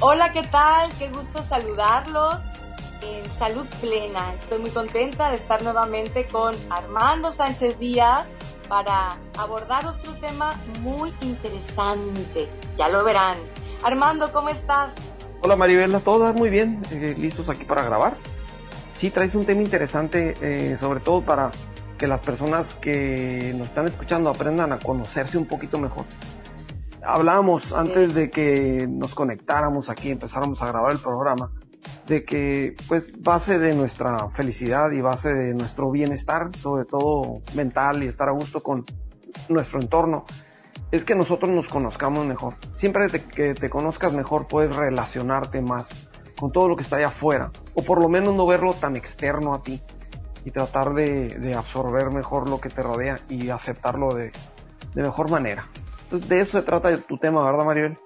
Hola, ¿qué tal? Qué gusto saludarlos en Salud Plena. Estoy muy contenta de estar nuevamente con Armando Sánchez Díaz para abordar otro tema muy interesante. Ya lo verán. Armando, ¿cómo estás? Hola Maribela, todas muy bien, eh, listos aquí para grabar. Sí, traes un tema interesante, eh, sobre todo para que las personas que nos están escuchando aprendan a conocerse un poquito mejor. Hablábamos antes de que nos conectáramos aquí, empezáramos a grabar el programa, de que pues base de nuestra felicidad y base de nuestro bienestar, sobre todo mental y estar a gusto con nuestro entorno, es que nosotros nos conozcamos mejor. Siempre que te conozcas mejor puedes relacionarte más con todo lo que está allá afuera, o por lo menos no verlo tan externo a ti y tratar de, absorber mejor lo que te rodea y aceptarlo de, de mejor manera. De eso se trata tu tema, ¿verdad, Maribel?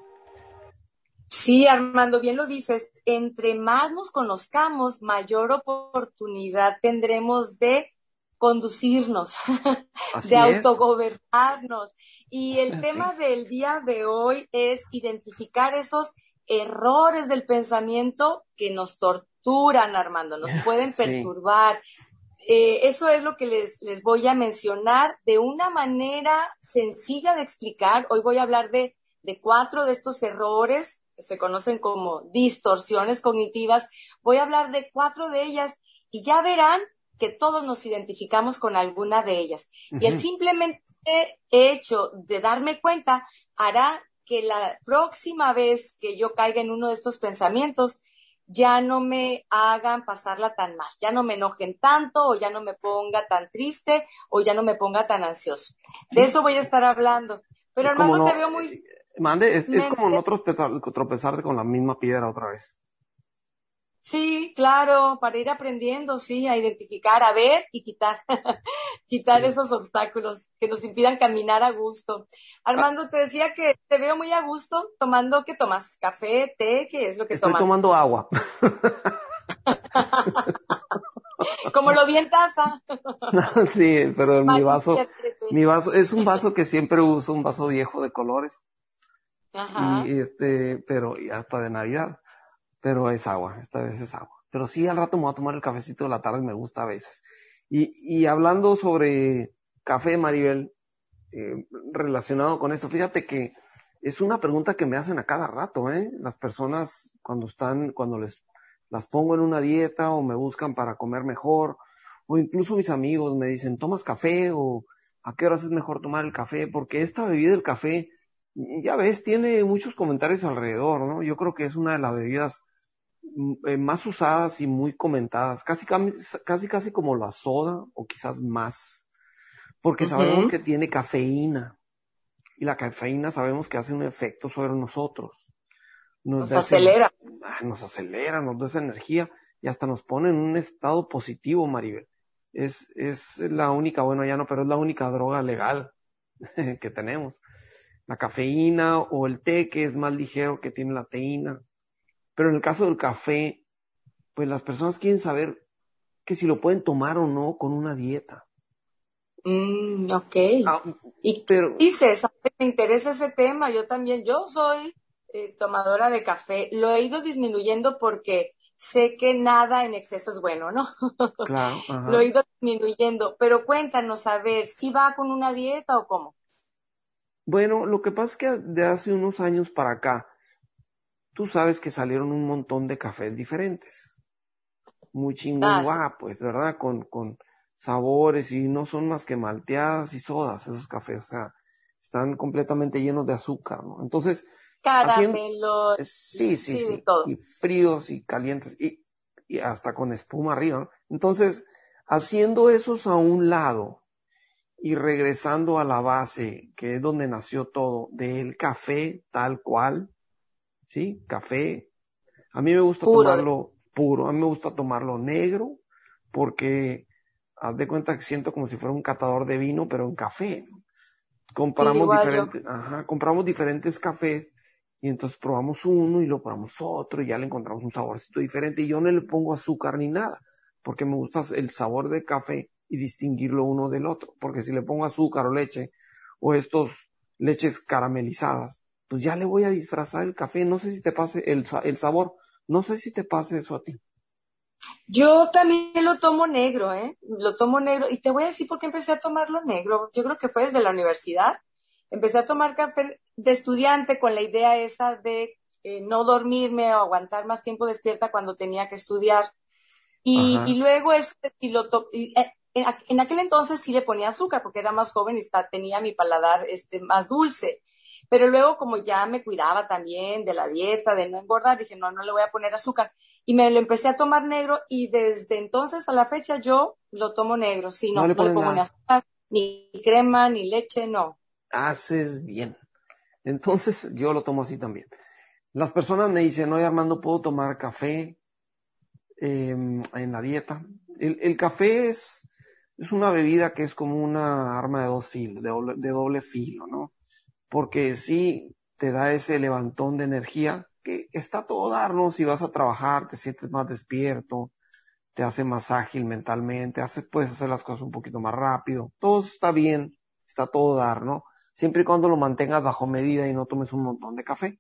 Sí, Armando, bien lo dices. Entre más nos conozcamos, mayor oportunidad tendremos de conducirnos, de autogobernarnos. Y el tema del día de hoy es identificar esos errores del pensamiento que nos torturan, Armando, nos pueden perturbar. Eh, eso es lo que les, les voy a mencionar de una manera sencilla de explicar. Hoy voy a hablar de, de cuatro de estos errores se conocen como distorsiones cognitivas. Voy a hablar de cuatro de ellas y ya verán que todos nos identificamos con alguna de ellas. Y el simplemente hecho de darme cuenta hará que la próxima vez que yo caiga en uno de estos pensamientos, ya no me hagan pasarla tan mal, ya no me enojen tanto o ya no me ponga tan triste o ya no me ponga tan ansioso. De eso voy a estar hablando. Pero hermano, te veo muy, Mande, es, es como no tropezar, tropezarte con la misma piedra otra vez. Sí, claro, para ir aprendiendo, sí, a identificar, a ver y quitar, quitar esos obstáculos que nos impidan caminar a gusto. Armando, te decía que te veo muy a gusto tomando, ¿qué tomas? ¿Café, té? ¿Qué es lo que tomas? Estoy tomando agua. Como lo vi en taza. sí, pero mi vaso, mi vaso, es un vaso que siempre uso, un vaso viejo de colores. Y este, pero, y hasta de Navidad. Pero es agua, esta vez es agua. Pero sí, al rato me voy a tomar el cafecito de la tarde, me gusta a veces. Y, y hablando sobre café, Maribel, eh, relacionado con esto, fíjate que es una pregunta que me hacen a cada rato, ¿eh? Las personas cuando están, cuando les las pongo en una dieta o me buscan para comer mejor, o incluso mis amigos me dicen, ¿tomas café? o ¿a qué horas es mejor tomar el café? Porque esta bebida del café ya ves, tiene muchos comentarios alrededor, ¿no? Yo creo que es una de las bebidas eh, más usadas y muy comentadas, casi, casi, casi como la soda o quizás más, porque sabemos que tiene cafeína y la cafeína sabemos que hace un efecto sobre nosotros. Nos, acelera. Ah, nos acelera, nos da esa energía y hasta nos pone en un estado positivo, Maribel. Es, es la única, bueno, ya no, pero es la única droga legal que tenemos la cafeína o el té que es más ligero que tiene la teína. Pero en el caso del café, pues las personas quieren saber que si lo pueden tomar o no con una dieta. Mm, ok. Ah, y pero, dices, me interesa ese tema, yo también, yo soy eh, tomadora de café, lo he ido disminuyendo porque sé que nada en exceso es bueno, ¿no? Claro. lo he ido disminuyendo, pero cuéntanos, a ver, si va con una dieta o cómo? Bueno, lo que pasa es que de hace unos años para acá, tú sabes que salieron un montón de cafés diferentes. Muy chingón, ah, pues, ¿verdad? Con, con sabores y no son más que malteadas y sodas esos cafés, o sea, están completamente llenos de azúcar, ¿no? Entonces, caramelos. sí, sí, sí, y fríos y calientes y, y hasta con espuma arriba. Entonces, haciendo esos a un lado, y regresando a la base, que es donde nació todo, del café tal cual, ¿sí? Café. A mí me gusta tomarlo puro, a mí me gusta tomarlo negro, porque haz de cuenta que siento como si fuera un catador de vino, pero en café. Compramos diferentes, ajá, compramos diferentes cafés y entonces probamos uno y lo probamos otro y ya le encontramos un saborcito diferente y yo no le pongo azúcar ni nada, porque me gusta el sabor de café y distinguirlo uno del otro. Porque si le pongo azúcar o leche o estos leches caramelizadas, pues ya le voy a disfrazar el café, no sé si te pase el, el sabor, no sé si te pase eso a ti. Yo también lo tomo negro, ¿eh? Lo tomo negro. Y te voy a decir por qué empecé a tomarlo negro. Yo creo que fue desde la universidad. Empecé a tomar café de estudiante con la idea esa de eh, no dormirme o aguantar más tiempo despierta cuando tenía que estudiar. Y, y luego es, y lo eh, en, aquel entonces sí le ponía azúcar porque era más joven y está, tenía mi paladar este, más dulce. Pero luego, como ya me cuidaba también de la dieta, de no engordar, dije, no, no le voy a poner azúcar. Y me lo empecé a tomar negro y desde entonces a la fecha yo lo tomo negro. Sí, no, le, pongo ni azúcar, ni crema, ni leche, no. Haces bien. Entonces yo lo tomo así también. Las personas me dicen, oye Armando, ¿puedo tomar café em, en la dieta? El, el café es, es una bebida que es como una arma de dos filos, de doble, de doble filo, ¿no? Porque sí te da ese levantón de energía que está todo darnos si vas a trabajar, te sientes más despierto, te hace más ágil mentalmente, puedes hacer las cosas un poquito más rápido, todo está bien, está todo dar, ¿no? Siempre y cuando lo mantengas bajo medida y no tomes un montón de café.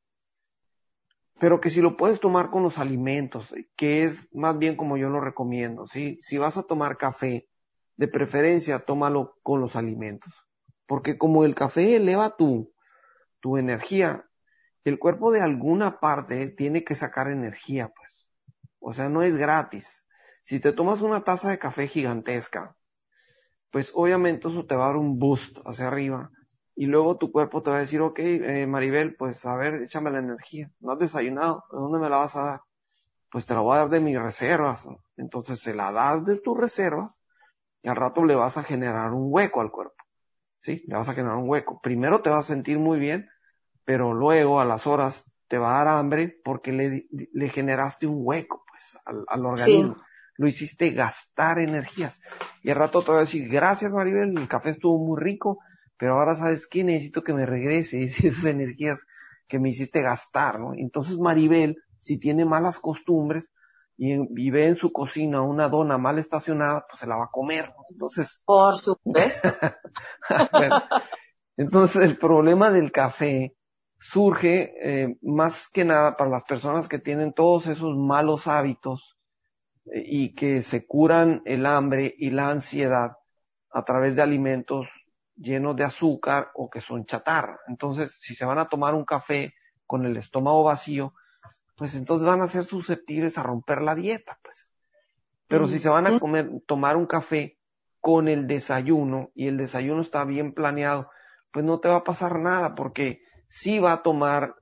Pero que si lo puedes tomar con los alimentos, que es más bien como yo lo recomiendo, ¿sí? Si vas a tomar café, de preferencia tómalo con los alimentos. Porque como el café eleva tu, tu energía, el cuerpo de alguna parte tiene que sacar energía, pues. O sea, no es gratis. Si te tomas una taza de café gigantesca, pues obviamente eso te va a dar un boost hacia arriba. Y luego tu cuerpo te va a decir, ok, eh, Maribel, pues a ver, échame la energía. No has desayunado, ¿de dónde me la vas a dar? Pues te la voy a dar de mis reservas. Entonces se la das de tus reservas y al rato le vas a generar un hueco al cuerpo. ¿Sí? Le vas a generar un hueco. Primero te vas a sentir muy bien pero luego a las horas te va a dar hambre porque le, le generaste un hueco pues al, al organismo. Lo hiciste gastar energías. Y al rato te voy a decir, gracias Maribel, el café estuvo muy rico, pero ahora sabes qué, necesito que me regrese esas energías que me hiciste gastar, ¿no? Entonces Maribel, si tiene malas costumbres y, vive ve en su cocina una dona mal estacionada, pues se la va a comer, ¿no? Entonces. Por supuesto. entonces el problema del café surge eh, más que nada para las personas que tienen todos esos malos hábitos eh, y que se curan el hambre y la ansiedad a través de alimentos llenos de azúcar o que son chatarra. Entonces, si se van a tomar un café con el estómago vacío, pues entonces van a ser susceptibles a romper la dieta, pues. Pero si se van a comer, tomar un café con el desayuno y el desayuno está bien planeado, pues no te va a pasar nada porque sí va a tomar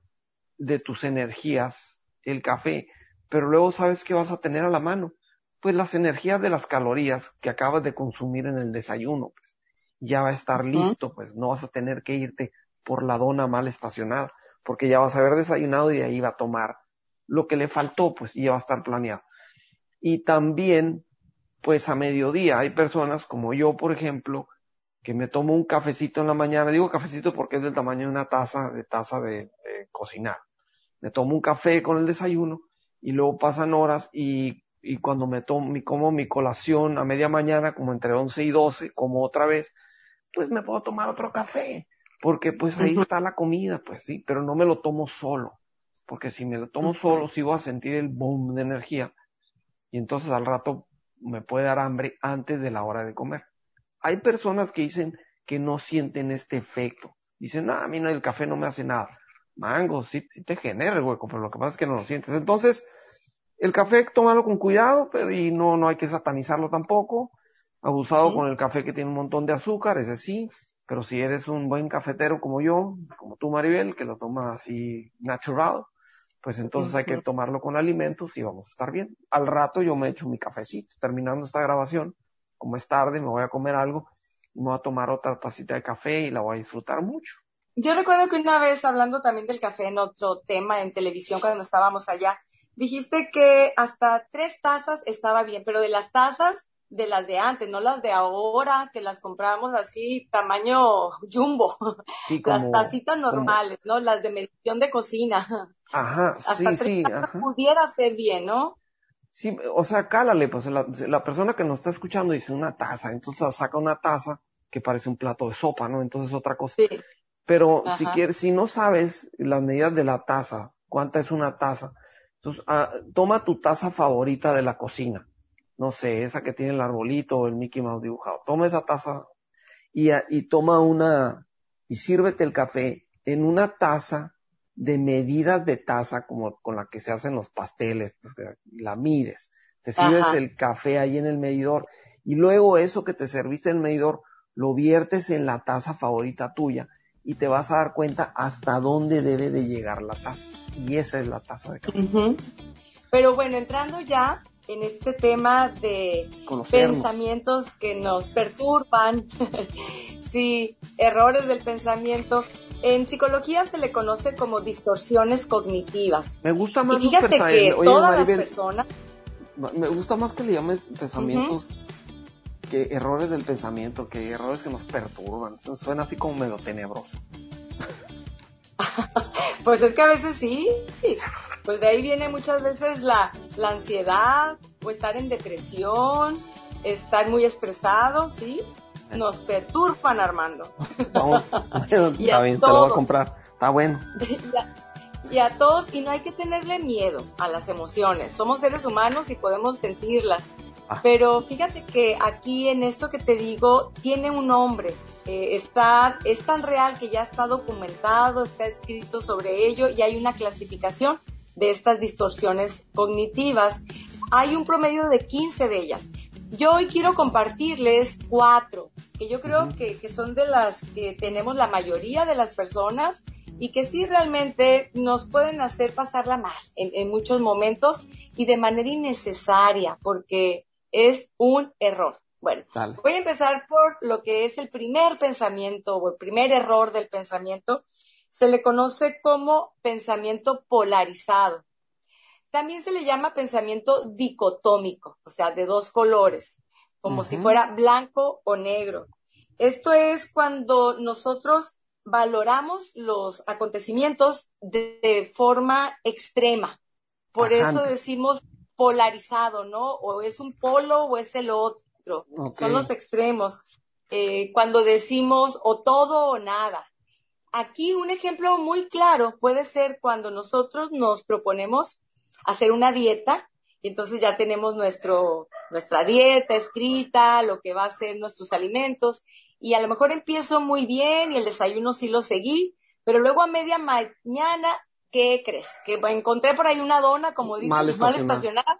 de tus energías el café, pero luego sabes que vas a tener a la mano, pues las energías de las calorías que acabas de consumir en el desayuno, pues ya va a estar listo, pues no vas a tener que irte por la dona mal estacionada, porque ya vas a haber desayunado y de ahí va a tomar lo que le faltó, pues y ya va a estar planeado. Y también, pues a mediodía hay personas como yo, por ejemplo, que me tomo un cafecito en la mañana, digo cafecito porque es del tamaño de una taza, de taza de, cocinar. Me tomo un café con el desayuno y luego pasan horas y, y cuando me tomo, mi, como mi colación a media mañana, como entre 11 y 12, como otra vez, pues me puedo tomar otro café, porque pues ahí está la comida, pues sí, pero no me lo tomo solo, porque si me lo tomo solo, sí voy a sentir el boom de energía y entonces al rato me puede dar hambre antes de la hora de comer. Hay personas que dicen que no sienten este efecto. Dicen, no, a mí no, el café no me hace nada. Mango, sí, te genera el hueco, pero lo que pasa es que no lo sientes. Entonces, el café, tómalo con cuidado, pero y no, no hay que satanizarlo tampoco. Abusado con el café que tiene un montón de azúcar, ese sí. Pero si eres un buen cafetero como yo, como tú Maribel, que lo tomas así natural, pues entonces hay que tomarlo con alimentos y vamos a estar bien. Al rato yo me echo mi cafecito, terminando esta grabación, como es tarde, me voy a comer algo, me voy a tomar otra tacita de café y la voy a disfrutar mucho. Yo recuerdo que una vez hablando también del café en otro tema en televisión cuando estábamos allá, dijiste que hasta tres tazas estaba bien, pero de las tazas de las de antes, no las de ahora, que las comprábamos así, tamaño jumbo. las tacitas normales, ¿no? Las de medición de cocina. Ajá, sí, sí. Pudiera ser bien, ¿no? Sí, o sea, cálale, pues la, persona que nos está escuchando dice una taza, entonces saca una taza que parece un plato de sopa, ¿no? Entonces otra cosa. Sí. Pero si quieres, si no sabes las medidas de la taza, cuánta es una taza, entonces ah, toma tu taza favorita de la cocina. No sé, esa que tiene el arbolito o el Mickey Mouse dibujado. Toma esa taza y, y toma una, y sírvete el café en una taza de medidas de taza como con la que se hacen los pasteles, pues la mides. Te sirves el café ahí en el medidor y luego eso que te serviste en el medidor lo viertes en la taza favorita tuya y te vas a dar cuenta hasta dónde debe de llegar la taza. Y esa es la taza de café. Pero bueno, entrando ya en este tema de pensamientos que nos perturban, sí, errores del pensamiento. En psicología se le conoce como distorsiones cognitivas. Me gusta más y fíjate que todas las personas me gusta más que le llames pensamientos que errores del pensamiento, que errores que nos perturban. Suena así como medio tenebroso. pues es que a veces sí. Pues de ahí viene muchas veces la, la ansiedad o estar en depresión, estar muy estresado, ¿sí? Nos perturban, Armando. Vamos, está bien, te lo voy a comprar. Está bueno. y a todos, y no hay que tenerle miedo a las emociones. Somos seres humanos y podemos sentirlas. Ah. Pero fíjate que aquí en esto que te digo tiene un nombre. Eh, está, es tan real que ya está documentado, está escrito sobre ello y hay una clasificación de estas distorsiones cognitivas. Hay un promedio de 15 de ellas. Yo hoy quiero compartirles cuatro, que yo creo que, que son de las que tenemos la mayoría de las personas y que sí realmente nos pueden hacer pasarla mal en, en, muchos momentos y de manera innecesaria, porque es un error. Bueno, voy a empezar por lo que es el primer pensamiento o el primer error del pensamiento. Se le conoce como pensamiento polarizado. También se le llama pensamiento dicotómico, o sea, de dos colores, como si fuera blanco o negro. Esto es cuando nosotros valoramos los acontecimientos de, forma extrema. Por eso decimos polarizado, ¿no? O es un polo o es el otro. Son los extremos. Eh, cuando decimos o todo o nada. Aquí un ejemplo muy claro puede ser cuando nosotros nos proponemos hacer una dieta y entonces ya tenemos nuestro, nuestra dieta escrita, lo que va a ser nuestros alimentos y a lo mejor empiezo muy bien y el desayuno sí lo seguí, pero luego a media mañana ¿qué crees? Que encontré por ahí una dona, como dices, mal estacionada,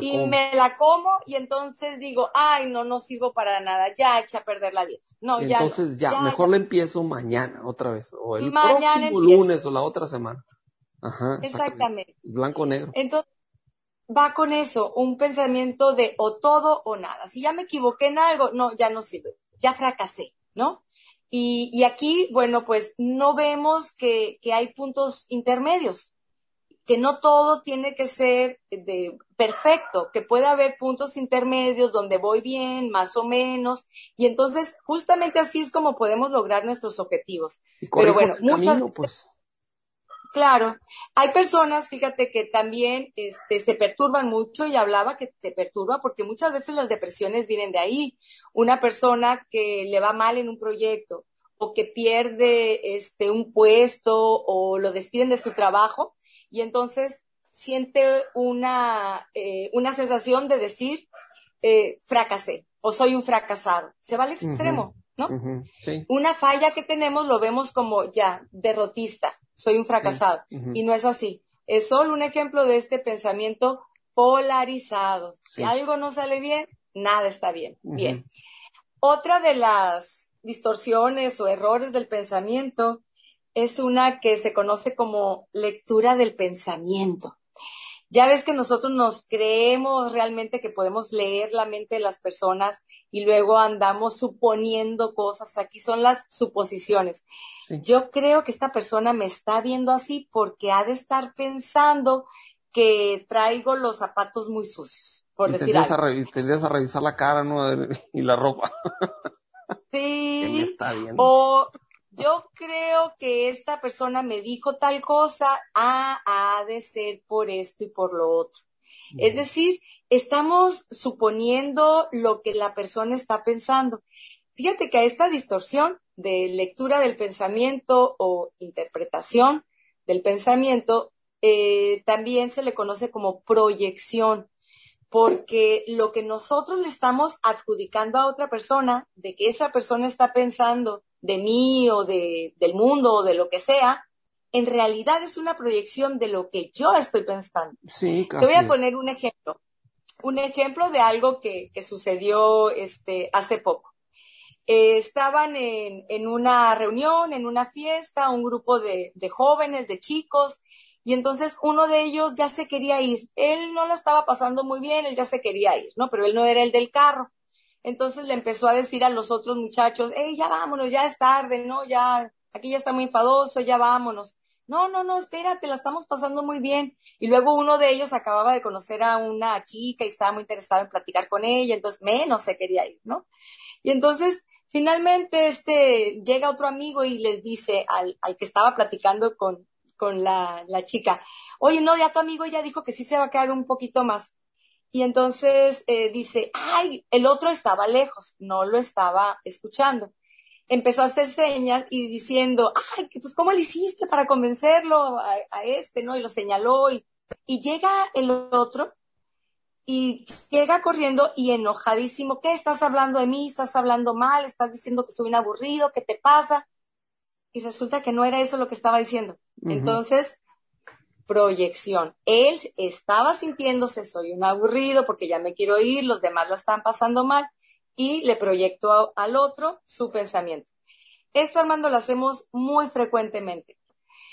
y me la como y entonces digo, ay, no, no sirvo para nada, ya eché a perder la dieta. No, ya. Entonces ya, mejor le empiezo mañana otra vez, o el próximo lunes o la otra semana. Ajá. Exactamente. Blanco negro. Entonces, va con eso, un pensamiento de o todo o nada. Si ya me equivoqué en algo, no, ya no sirve, ya fracasé, ¿no? Y, y aquí, bueno, pues no vemos que, que hay puntos intermedios, que no todo tiene que ser de perfecto, que puede haber puntos intermedios donde voy bien, más o menos, y entonces justamente así es como podemos lograr nuestros objetivos. Pero bueno, muchas pues. Claro, hay personas, fíjate, que también este, se perturban mucho y hablaba que te perturba porque muchas veces las depresiones vienen de ahí. Una persona que le va mal en un proyecto o que pierde este, un puesto o lo despiden de su trabajo y entonces siente una, eh, una sensación de decir, eh, fracasé o soy un fracasado. Se va al extremo, ¿no? Una falla que tenemos lo vemos como ya derrotista soy un fracasado. Y no es así. Es solo un ejemplo de este pensamiento polarizado. Si algo no sale bien, nada está bien. Bien. Otra de las distorsiones o errores del pensamiento es una que se conoce como lectura del pensamiento. Ya ves que nosotros nos creemos realmente que podemos leer la mente de las personas y luego andamos suponiendo cosas. Aquí son las suposiciones. Yo creo que esta persona me está viendo así porque ha de estar pensando que traigo los zapatos muy sucios, por decir algo. A a revisar la cara, ¿no? Y la ropa. Sí. está viendo. O yo creo que esta persona me dijo tal cosa, ah, ha de ser por esto y por lo otro. Es decir, estamos suponiendo lo que la persona está pensando. Fíjate que a esta distorsión de lectura del pensamiento o interpretación del pensamiento, eh, también se le conoce como proyección, porque lo que nosotros le estamos adjudicando a otra persona, de que esa persona está pensando de mí o de, del mundo o de lo que sea, en realidad es una proyección de lo que yo estoy pensando. Sí, Te voy a poner un ejemplo. Un ejemplo de algo que, que sucedió este, hace poco. Eh, estaban en, en, una reunión, en una fiesta, un grupo de, de, jóvenes, de chicos, y entonces uno de ellos ya se quería ir. Él no lo estaba pasando muy bien, él ya se quería ir, ¿no? Pero él no era el del carro. Entonces le empezó a decir a los otros muchachos, hey, ya vámonos, ya es tarde, ¿no? Ya, aquí ya está muy enfadoso, ya vámonos no, no, no, espérate, la estamos pasando muy bien. Y luego uno de ellos acababa de conocer a una chica y estaba muy interesado en platicar con ella, entonces menos se quería ir, ¿no? Y entonces, finalmente, este, llega otro amigo y les dice al, al que estaba platicando con, con la, la chica, oye, no, ya tu amigo ya dijo que sí se va a quedar un poquito más. Y entonces eh, dice, ay, el otro estaba lejos, no lo estaba escuchando empezó a hacer señas y diciendo, ay, pues ¿cómo le hiciste para convencerlo a, este, no? Y lo señaló y, y llega el otro y llega corriendo y enojadísimo, ¿qué estás hablando de mí? ¿Estás hablando mal? ¿Estás diciendo que soy un aburrido? ¿Qué te pasa? Y resulta que no era eso lo que estaba diciendo. Entonces, proyección. Él estaba sintiéndose, soy un aburrido porque ya me quiero ir, los demás la están pasando mal y le proyecto al otro su pensamiento. Esto, Armando, lo hacemos muy frecuentemente.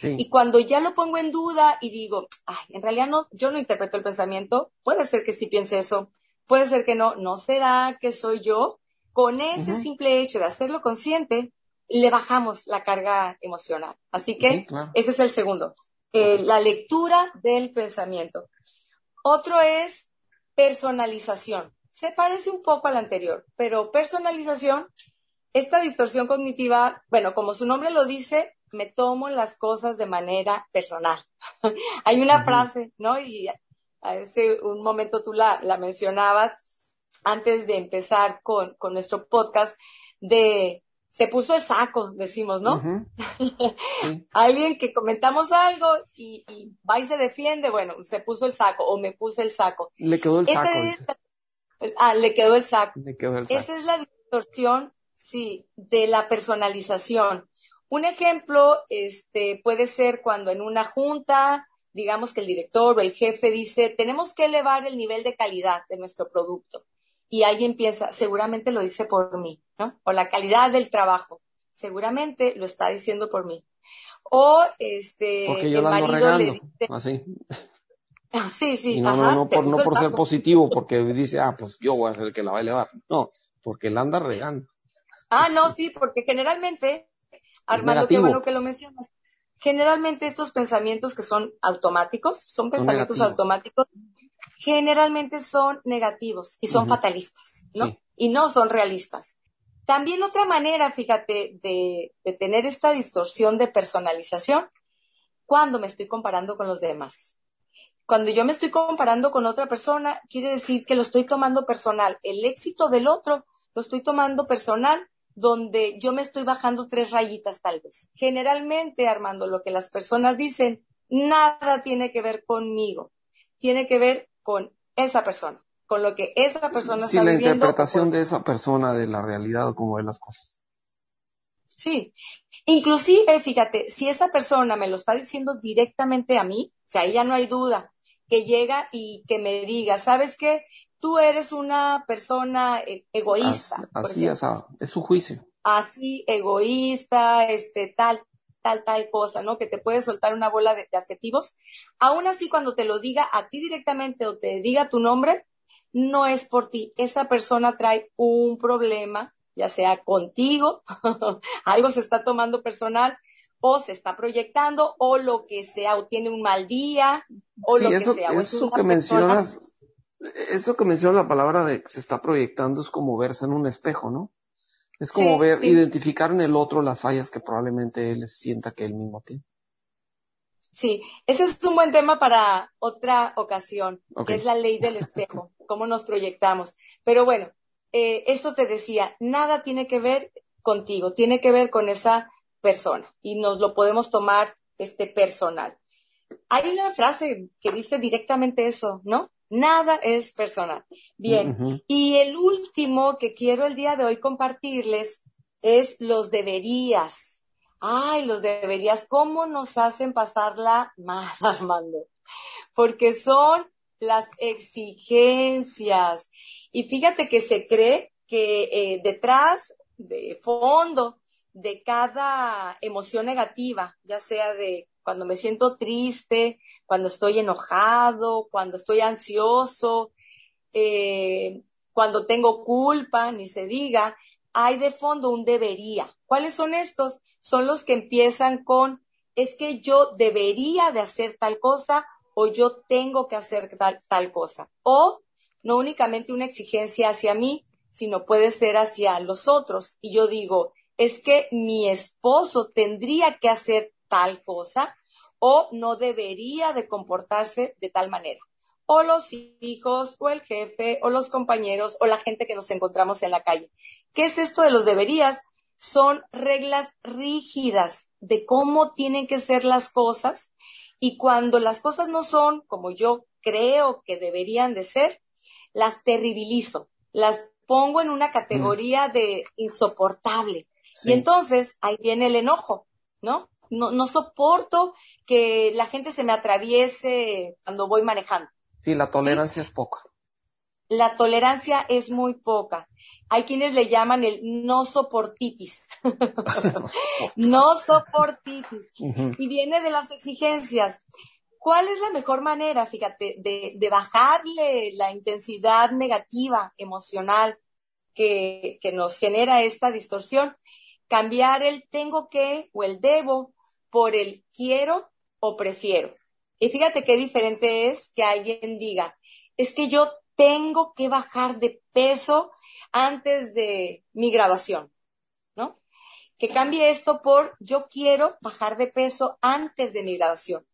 Y cuando ya lo pongo en duda y digo, ay, en realidad no, yo no interpreto el pensamiento, puede ser que sí piense eso, puede ser que no, no será que soy yo. Con ese simple hecho de hacerlo consciente, le bajamos la carga emocional. Así que ese es el segundo, eh, la lectura del pensamiento. Otro es personalización se parece un poco al anterior, pero personalización, esta distorsión cognitiva, bueno, como su nombre lo dice, me tomo las cosas de manera personal. Hay una frase, ¿no? Y hace un momento tú la, la mencionabas antes de empezar con, con, nuestro podcast de se puso el saco, decimos, ¿no? Alguien que comentamos algo y, va y se defiende, bueno, se puso el saco o me puse el saco. Le quedó el saco. Ah, le quedó el saco. Esa es la distorsión, sí, de la personalización. Un ejemplo, este, puede ser cuando en una junta, digamos que el director o el jefe dice, tenemos que elevar el nivel de calidad de nuestro producto. Y alguien piensa, seguramente lo dice por mí, ¿no? O la calidad del trabajo. Seguramente lo está diciendo por mí. O este, el marido le dice, así. Sí, sí. no, no, no por, no por ser positivo, porque dice, ah, pues yo voy a ser el que la va a elevar. No, porque él anda regando. Ah, no, sí, porque generalmente, Armando, qué bueno que lo mencionas. Generalmente estos pensamientos que son automáticos, son pensamientos automáticos, generalmente son negativos y son fatalistas, ¿no? Y no son realistas. También otra manera, fíjate, de, de tener esta distorsión de personalización, cuando me estoy comparando con los demás. Cuando yo me estoy comparando con otra persona, quiere decir que lo estoy tomando personal. El éxito del otro lo estoy tomando personal, donde yo me estoy bajando tres rayitas tal vez. Generalmente, Armando, lo que las personas dicen, nada tiene que ver conmigo. Tiene que ver con esa persona, con lo que esa persona sí, está la interpretación de esa persona de la realidad o cómo ve las cosas. Sí, inclusive, fíjate, si esa persona me lo está diciendo directamente a mí, o sea, ahí ya no hay duda, que llega y que me diga, ¿sabes qué? Tú eres una persona e-, egoísta. Así, así es su juicio. Así, egoísta, este, tal, tal, tal cosa, ¿no? Que te puede soltar una bola de, adjetivos. Aún así, cuando te lo diga a ti directamente o te diga tu nombre, no es por ti. Esa persona trae un problema, ya sea contigo, algo se está tomando personal, o se está proyectando, o lo que sea, o tiene un mal día, o lo que sea. eso que mencionas, eso que menciona la palabra de que se está proyectando es como verse en un espejo, ¿no? Es como ver, identificar en el otro las fallas que probablemente él sienta que él mismo tiene. Sí, ese es un buen tema para otra ocasión, que es la ley del espejo, cómo nos proyectamos. Pero bueno, eh, esto te decía, nada tiene que ver contigo, tiene que ver con esa persona y nos lo podemos tomar este personal. Hay una frase que dice directamente eso, ¿no? Nada es personal. Bien, y el último que quiero el día de hoy compartirles es los deberías. Ay, los deberías, ¿cómo nos hacen pasarla mal, Armando? Porque son las exigencias. Y fíjate que se cree que eh, detrás, de fondo, de cada emoción negativa, ya sea de cuando me siento triste, cuando estoy enojado, cuando estoy ansioso, eh, cuando tengo culpa, ni se diga, hay de fondo un debería. ¿Cuáles son estos? Son los que empiezan con, es que yo debería de hacer tal cosa o yo tengo que hacer tal, tal cosa. O no únicamente una exigencia hacia mí, sino puede ser hacia los otros. Y yo digo, es que mi esposo tendría que hacer tal cosa o no debería de comportarse de tal manera. O los hijos, o el jefe, o los compañeros, o la gente que nos encontramos en la calle. ¿Qué es esto de los deberías? Son reglas rígidas de cómo tienen que ser las cosas y cuando las cosas no son como yo creo que deberían de ser, las terribilizo, las pongo en una categoría de insoportable. Y entonces ahí viene el enojo, ¿no? No, no soporto que la gente se me atraviese cuando voy manejando. Sí, la tolerancia es poca. La tolerancia es muy poca. Hay quienes le llaman el no soportitis. no soportitis. Y viene de las exigencias. ¿Cuál es la mejor manera, fíjate, de, de bajarle la intensidad negativa, emocional que, que nos genera esta distorsión? Cambiar el tengo que o el debo por el quiero o prefiero. Y fíjate qué diferente es que alguien diga, es que yo tengo que bajar de peso antes de mi graduación, ¿no? Que cambie esto por yo quiero bajar de peso antes de mi graduación.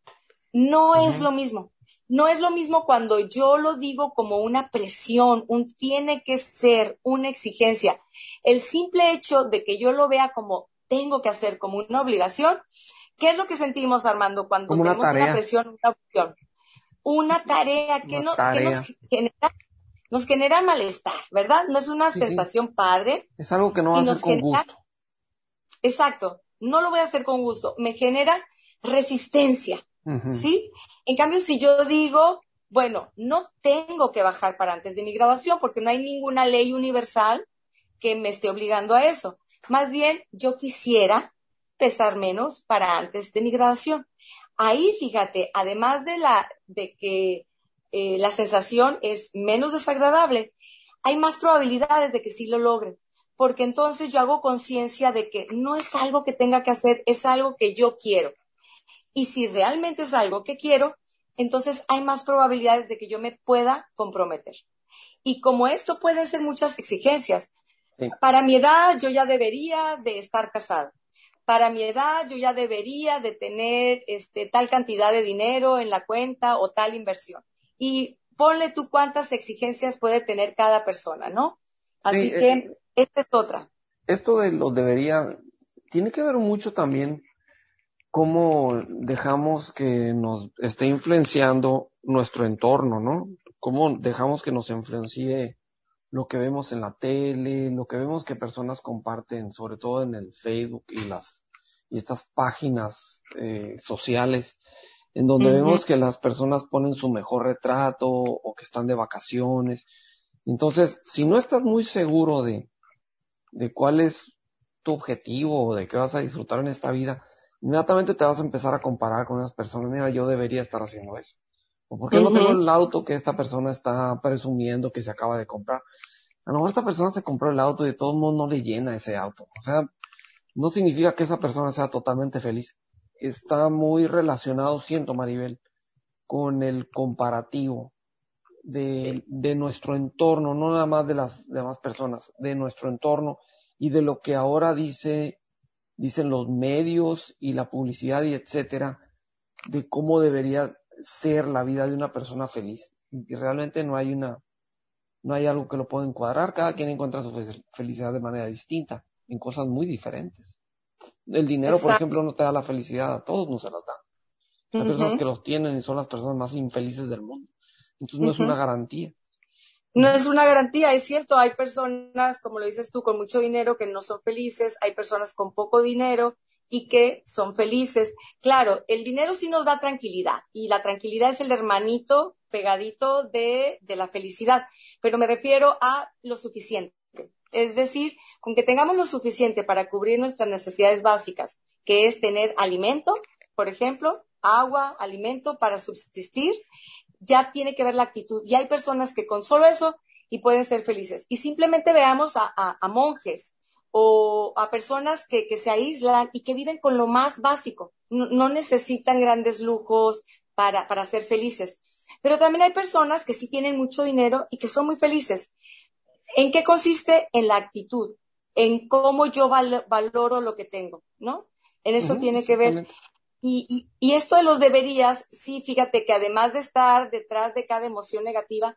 No es lo mismo. No es lo mismo cuando yo lo digo como una presión, un tiene que ser, una exigencia. El simple hecho de que yo lo vea como tengo que hacer, como una obligación, ¿Qué es lo que sentimos, Armando, cuando tenemos una, presión, una opción? Una tarea que, nos, genera, nos genera malestar, ¿verdad? No es una sensación padre. Es algo que no va a hacer con gusto. Exacto, no lo voy a hacer con gusto. Me genera resistencia, ¿sí? En cambio, si yo digo, bueno, no tengo que bajar para antes de mi graduación porque no hay ninguna ley universal que me esté obligando a eso. Más bien, yo quisiera pesar menos para antes de mi graduación. Ahí, fíjate, además de la, de que eh, la sensación es menos desagradable, hay más probabilidades de que sí lo logre, porque entonces yo hago conciencia de que no es algo que tenga que hacer, es algo que yo quiero. Y si realmente es algo que quiero, entonces hay más probabilidades de que yo me pueda comprometer. Y como esto puede ser muchas exigencias, para mi edad yo ya debería de estar casada para mi edad yo ya debería de tener este, tal cantidad de dinero en la cuenta o tal inversión. Y ponle tú cuántas exigencias puede tener cada persona, ¿no? Así que eh, esta es otra. Esto de lo debería, tiene que ver mucho también cómo dejamos que nos esté influenciando nuestro entorno, ¿no? Cómo dejamos que nos influencie lo que vemos en la tele, lo que vemos que personas comparten, sobre todo en el Facebook y las y estas páginas eh, sociales, en donde vemos que las personas ponen su mejor retrato o que están de vacaciones. Entonces, si no estás muy seguro de, de cuál es tu objetivo o de qué vas a disfrutar en esta vida, inmediatamente te vas a empezar a comparar con esas personas. Mira, yo debería estar haciendo eso. ¿O por qué no tengo el auto que esta persona está presumiendo que se acaba de comprar? A lo mejor esta persona se compró el auto y de todos modos no le llena ese auto. O sea, no significa que esa persona sea totalmente feliz. Está muy relacionado, siento Maribel, con el comparativo de, de nuestro entorno, no nada más de las demás personas, de nuestro entorno y de lo que ahora dice, dicen los medios y la publicidad y etcétera, de cómo debería ser la vida de una persona feliz. Y realmente no hay una, no hay algo que lo pueda encuadrar, cada quien encuentra su felicidad de manera distinta. en cosas muy diferentes. El dinero, por ejemplo, no te da la felicidad, a todos no se las da. Hay personas que los tienen y son las personas más infelices del mundo. Entonces no es una garantía. No es una garantía, es cierto, hay personas, como lo dices tú, con mucho dinero que no son felices, hay personas con poco dinero y que son felices. Claro, el dinero sí nos da tranquilidad y la tranquilidad es el hermanito pegadito de, de la felicidad, pero me refiero a lo suficiente. Es decir, con que tengamos lo suficiente para cubrir nuestras necesidades básicas, que es tener alimento, por ejemplo, agua, alimento para subsistir, ya tiene que ver la actitud. Y hay personas que con solo eso y pueden ser felices. Y simplemente veamos a, monjes o a personas que, se aíslan y que viven con lo más básico. No, necesitan grandes lujos para, para ser felices. Pero también hay personas que sí tienen mucho dinero y que son muy felices. ¿En qué consiste? En la actitud, en cómo yo valoro lo que tengo, ¿no? En eso tiene que ver. Y, y, esto de los deberías, sí, fíjate que además de estar detrás de cada emoción negativa,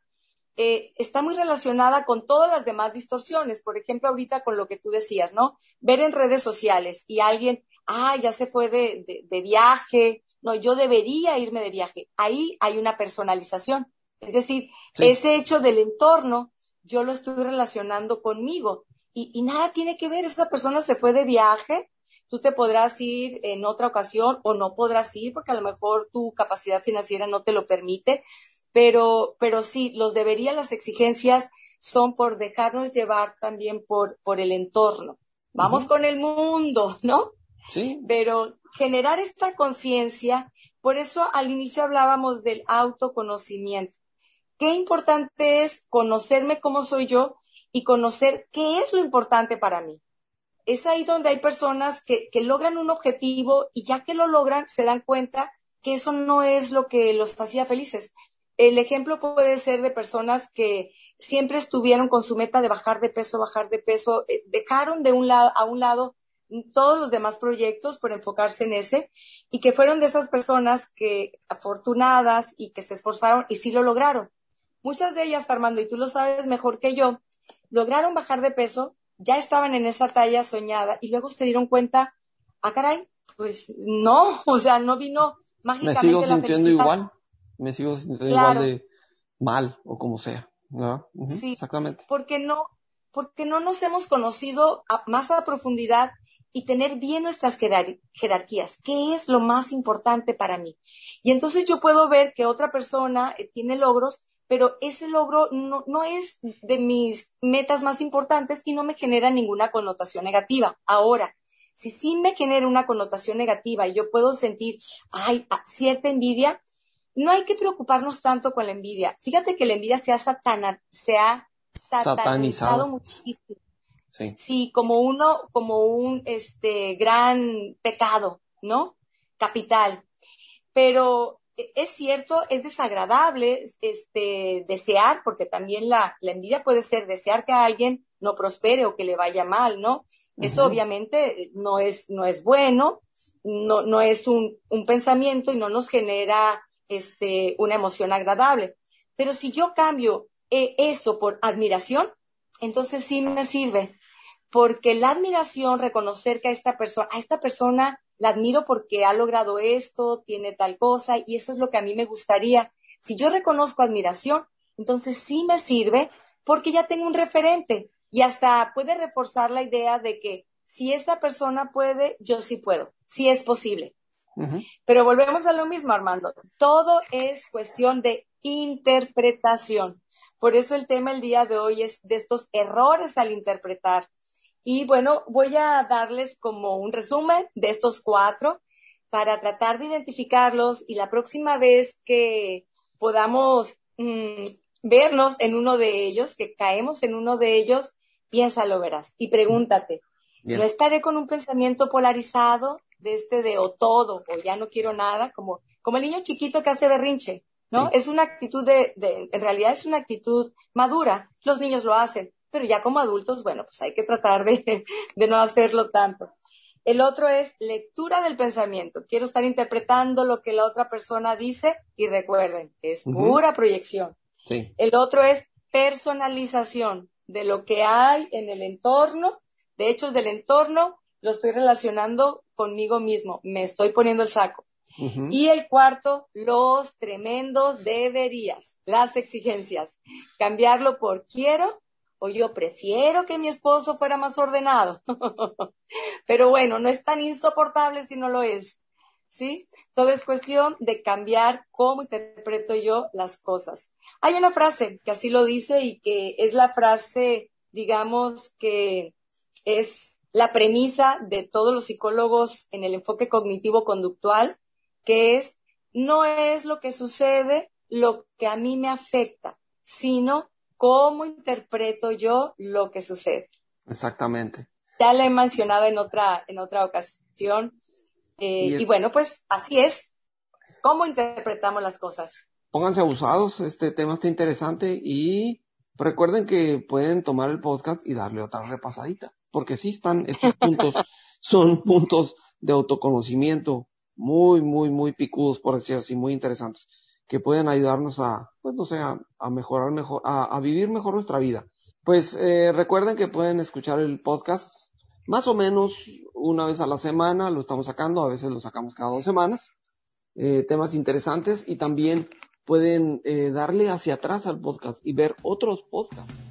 eh, está muy relacionada con todas las demás distorsiones. Por ejemplo, ahorita con lo que tú decías, ¿no? Ver en redes sociales y alguien, ah, ya se fue de, de, viaje, no, yo debería irme de viaje. Ahí hay una personalización. Es decir, ese hecho del entorno, yo lo estoy relacionando conmigo. Y, y nada tiene que ver, esa persona se fue de viaje, tú te podrás ir en otra ocasión o no podrás ir porque a lo mejor tu capacidad financiera no te lo permite, pero, pero sí, los debería, las exigencias son por dejarnos llevar también por, por el entorno. Vamos con el mundo, ¿no? Sí. Pero generar esta conciencia, por eso al inicio hablábamos del autoconocimiento. Qué importante es conocerme cómo soy yo y conocer qué es lo importante para mí es ahí donde hay personas que, logran un objetivo y ya que lo logran se dan cuenta que eso no es lo que los hacía felices. El ejemplo puede ser de personas que siempre estuvieron con su meta de bajar de peso, bajar de peso, eh, dejaron de un lado a un lado todos los demás proyectos por enfocarse en ese y que fueron de esas personas que afortunadas y que se esforzaron y sí lo lograron. Muchas de ellas, Armando, y tú lo sabes mejor que yo, lograron bajar de peso, ya estaban en esa talla soñada y luego se dieron cuenta, ah, caray, pues no, o sea, no vino mágicamente. Me sigo sintiendo igual, me sigo sintiendo igual de mal o como sea. ¿no? sí, exactamente. Porque no, porque no nos hemos conocido más a profundidad y tener bien nuestras jerarquías, qué es lo más importante para mí. Y entonces yo puedo ver que otra persona eh, tiene logros pero ese logro no, no es de mis metas más importantes y no me genera ninguna connotación negativa. Ahora, si sí me genera una connotación negativa y yo puedo sentir, ay, cierta envidia, no hay que preocuparnos tanto con la envidia. Fíjate que la envidia se ha, satana, se ha satanizado, muchísimo. Sí. sí. como uno, como un este gran pecado, ¿no? Capital. Pero e, es cierto, es desagradable este, desear, porque también la, la, envidia puede ser desear que alguien no prospere o que le vaya mal, ¿no? Eso obviamente eh, no es, no es bueno, no, no es un, un pensamiento y no nos genera este, una emoción agradable. Pero si yo cambio eh, eso por admiración, entonces sí me sirve, porque la admiración, reconocer que a esta persona, a esta persona la admiro porque ha logrado esto, tiene tal cosa, y eso es lo que a mí me gustaría. Si yo reconozco admiración, entonces sí me sirve porque ya tengo un referente y hasta puede reforzar la idea de que si esa persona puede, yo sí puedo, si es posible. Pero volvemos a lo mismo, Armando. Todo es cuestión de interpretación. Por eso el tema el día de hoy es de estos errores al interpretar. Y bueno, voy a darles como un resumen de estos cuatro para tratar de identificarlos y la próxima vez que podamos mm, vernos en uno de ellos, que caemos en uno de ellos, piénsalo, verás, y pregúntate, ¿no estaré con un pensamiento polarizado de este de o todo o ya no quiero nada, como, como el niño chiquito que hace berrinche, ¿no? Es una actitud de, de, en realidad es una actitud madura, los niños lo hacen, pero ya como adultos, bueno, pues hay que tratar de, no hacerlo tanto. El otro es lectura del pensamiento. Quiero estar interpretando lo que la otra persona dice y recuerden, es pura proyección. El otro es personalización de lo que hay en el entorno de hechos del entorno, lo estoy relacionando conmigo mismo, me estoy poniendo el saco. Y el cuarto, los tremendos deberías, las exigencias. Cambiarlo por quiero o yo prefiero que mi esposo fuera más ordenado. Pero bueno, no es tan insoportable si no lo es. ¿Sí? Todo es cuestión de cambiar cómo interpreto yo las cosas. Hay una frase que así lo dice y que es la frase, digamos, que es la premisa de todos los psicólogos en el enfoque cognitivo-conductual, que es, no es lo que sucede lo que a mí me afecta, sino cómo interpreto yo lo que sucede. Exactamente. Ya lo he mencionado en otra, en otra ocasión. Eh, y, bueno, pues así es. ¿Cómo interpretamos las cosas? Pónganse abusados, este tema está interesante y recuerden que pueden tomar el podcast y darle otra repasadita, porque sí están, estos puntos son puntos de autoconocimiento muy, muy, muy picudos, por decir así, muy interesantes que pueden ayudarnos a, pues no sé, a, mejorar mejor, a, vivir mejor nuestra vida. Pues eh, recuerden que pueden escuchar el podcast más o menos una vez a la semana, lo estamos sacando, a veces lo sacamos cada dos semanas, eh, temas interesantes y también pueden eh, darle hacia atrás al podcast y ver otros podcasts.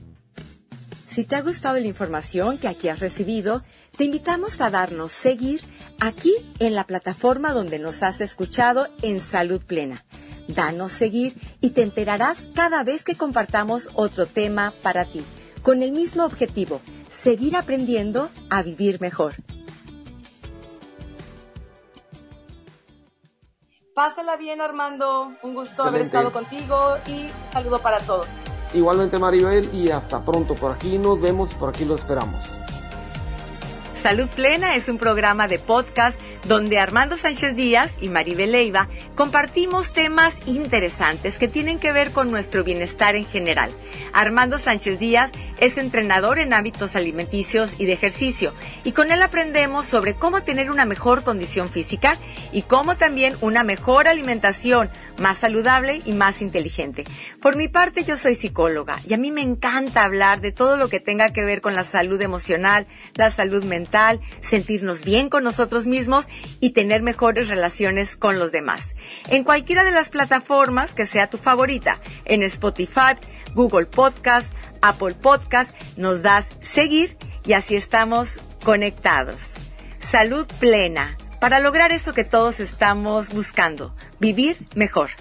Si te ha gustado la información que aquí has recibido, te invitamos a darnos seguir aquí en la plataforma donde nos has escuchado en Salud Plena Danos seguir y te enterarás cada vez que compartamos otro tema para ti, con el mismo objetivo, seguir aprendiendo a vivir mejor. Pásala bien, Armando. Un gusto haber estado contigo y saludo para todos. Igualmente, Maribel, y hasta pronto. Por aquí nos vemos por aquí lo esperamos. Salud Plena es un programa de podcast donde Armando Sánchez Díaz y Maribel Leiva compartimos temas interesantes que tienen que ver con nuestro bienestar en general. Armando Sánchez Díaz es entrenador en hábitos alimenticios y de ejercicio y con él aprendemos sobre cómo tener una mejor condición física y cómo también una mejor alimentación más saludable y más inteligente. Por mi parte yo soy psicóloga y a mí me encanta hablar de todo lo que tenga que ver con la salud emocional, la salud mental, sentirnos bien con nosotros mismos y tener mejores relaciones con los demás. En cualquiera de las plataformas que sea tu favorita, en Spotify, Google Podcast, Apple Podcast, nos das seguir y así estamos conectados. Salud plena para lograr eso que todos estamos buscando, vivir mejor.